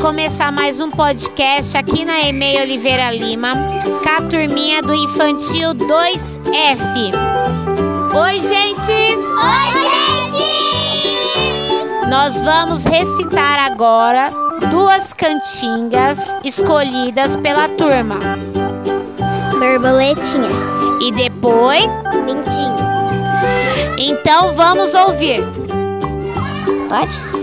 começar mais um podcast aqui na EMEI Oliveira Lima, com a turminha do Infantil 2F. Oi, gente! Oi, gente! Nós vamos recitar agora duas cantigas escolhidas pela turma. Borboletinha. E depois, Pintinho. então vamos ouvir. Pode?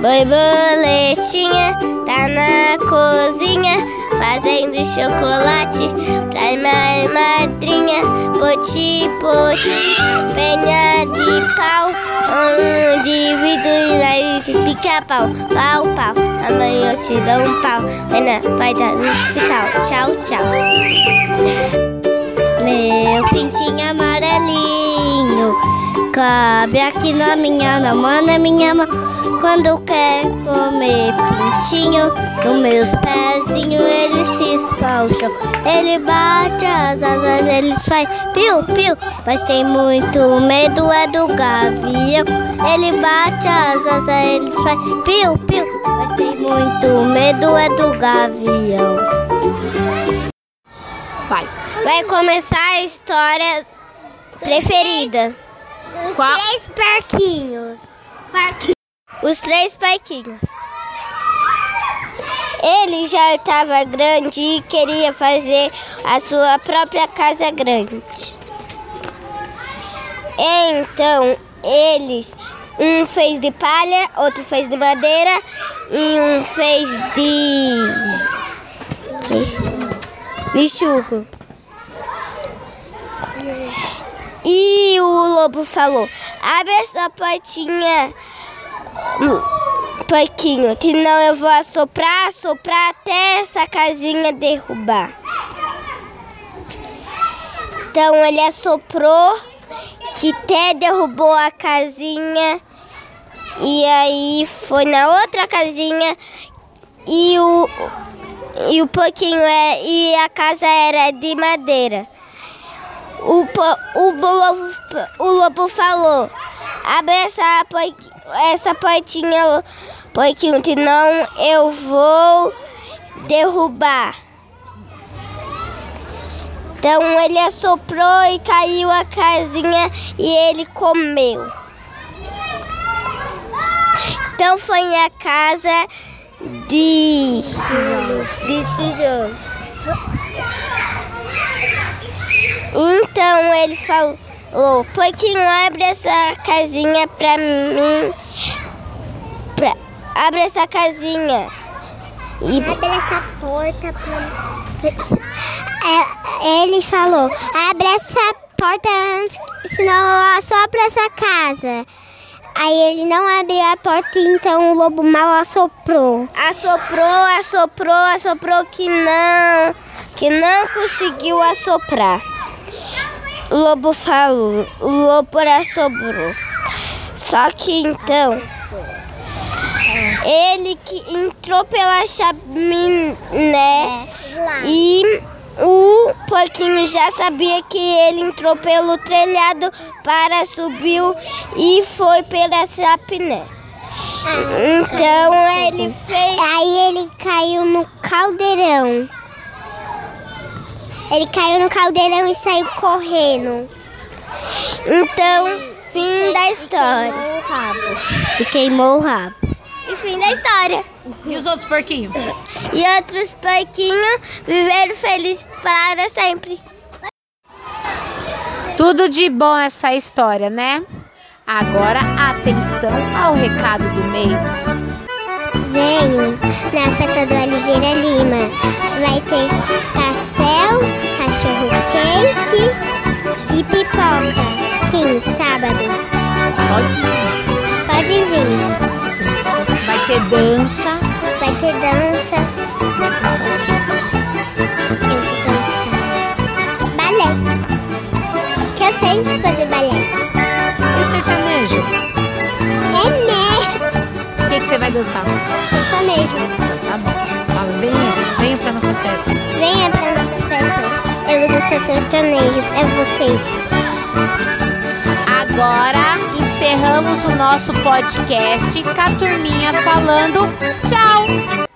Borboletinha tá na cozinha fazendo chocolate pra minha madrinha. Poti, poti, penha de pau, um vidro e de pica-pau. Pau, pau, amanhã eu te dou um pau. Vai na porta do hospital. Tchau, tchau. Meu pintinho amarelinho Cabe aqui na minha mão, na minha mão. Quando quer comer pintinho Nos meus pezinhos ele se espalcham Ele bate as asas, ele faz piu, piu. Mas tem muito medo, é do gavião. Ele bate as asas, ele faz piu, piu. Mas tem muito medo, é do gavião. Vai. Vai começar a história preferida. Os Qual? três parquinhos. Os três parquinhos. Ele já estava grande e queria fazer a sua própria casa grande. Então, eles, um fez de palha, outro fez de madeira e um fez de de churro. Lobo falou: abre essa portinha, porquinho, senão eu vou assoprar, assoprar até essa casinha derrubar. Então ele assoprou, que até derrubou a casinha, e aí foi na outra casinha, e o, e o porquinho é, e a casa era de madeira. O, o, lobo, o lobo falou: abre essa, essa portinha, porquinho, senão eu vou derrubar. Então ele assoprou e caiu a casinha e ele comeu. Então foi a casa de, de tijolo. Então ele falou, Porquinho, abre essa casinha pra mim. Pra, abre essa casinha. E Abre essa porta pra... É, Ele falou, abre essa porta antes, senão eu assopro essa casa. Aí ele não abriu a porta, então o lobo mal assoprou. assoprou, assoprou, assoprou que não, que não conseguiu assoprar. O lobo falou, o lobo assoprou. Só que então ele que entrou pela chaminé e o porquinho já sabia que ele entrou pelo telhado para subiu e foi pela chaminé. Então ele fez Aí ele caiu no caldeirão. Ele caiu no caldeirão e saiu correndo. Então, fim da história. o rabo. E queimou o rabo. E fim da história. E os outros porquinhos? E outros porquinhos viveram felizes para sempre. Tudo de bom essa história, né? Agora, atenção ao recado do mês. Venho na festa do Oliveira Lima. Vai ter pastel, cachorro quente e pipoca. Quem sábado? Pode ir. Pode vir. Vai ter dança. Vai ter dança. Vai dançar o quê? Eu vou dançar balé. Que eu sei fazer balé. E sertanejo? É né? O que, que você vai dançar? Sertanejo. Tá bom. Fala, venha, venha pra nossa festa. Venha pra nossa festa. Eu vou dançar sertanejo. É vocês. Agora encerramos o nosso podcast com a turminha falando tchau!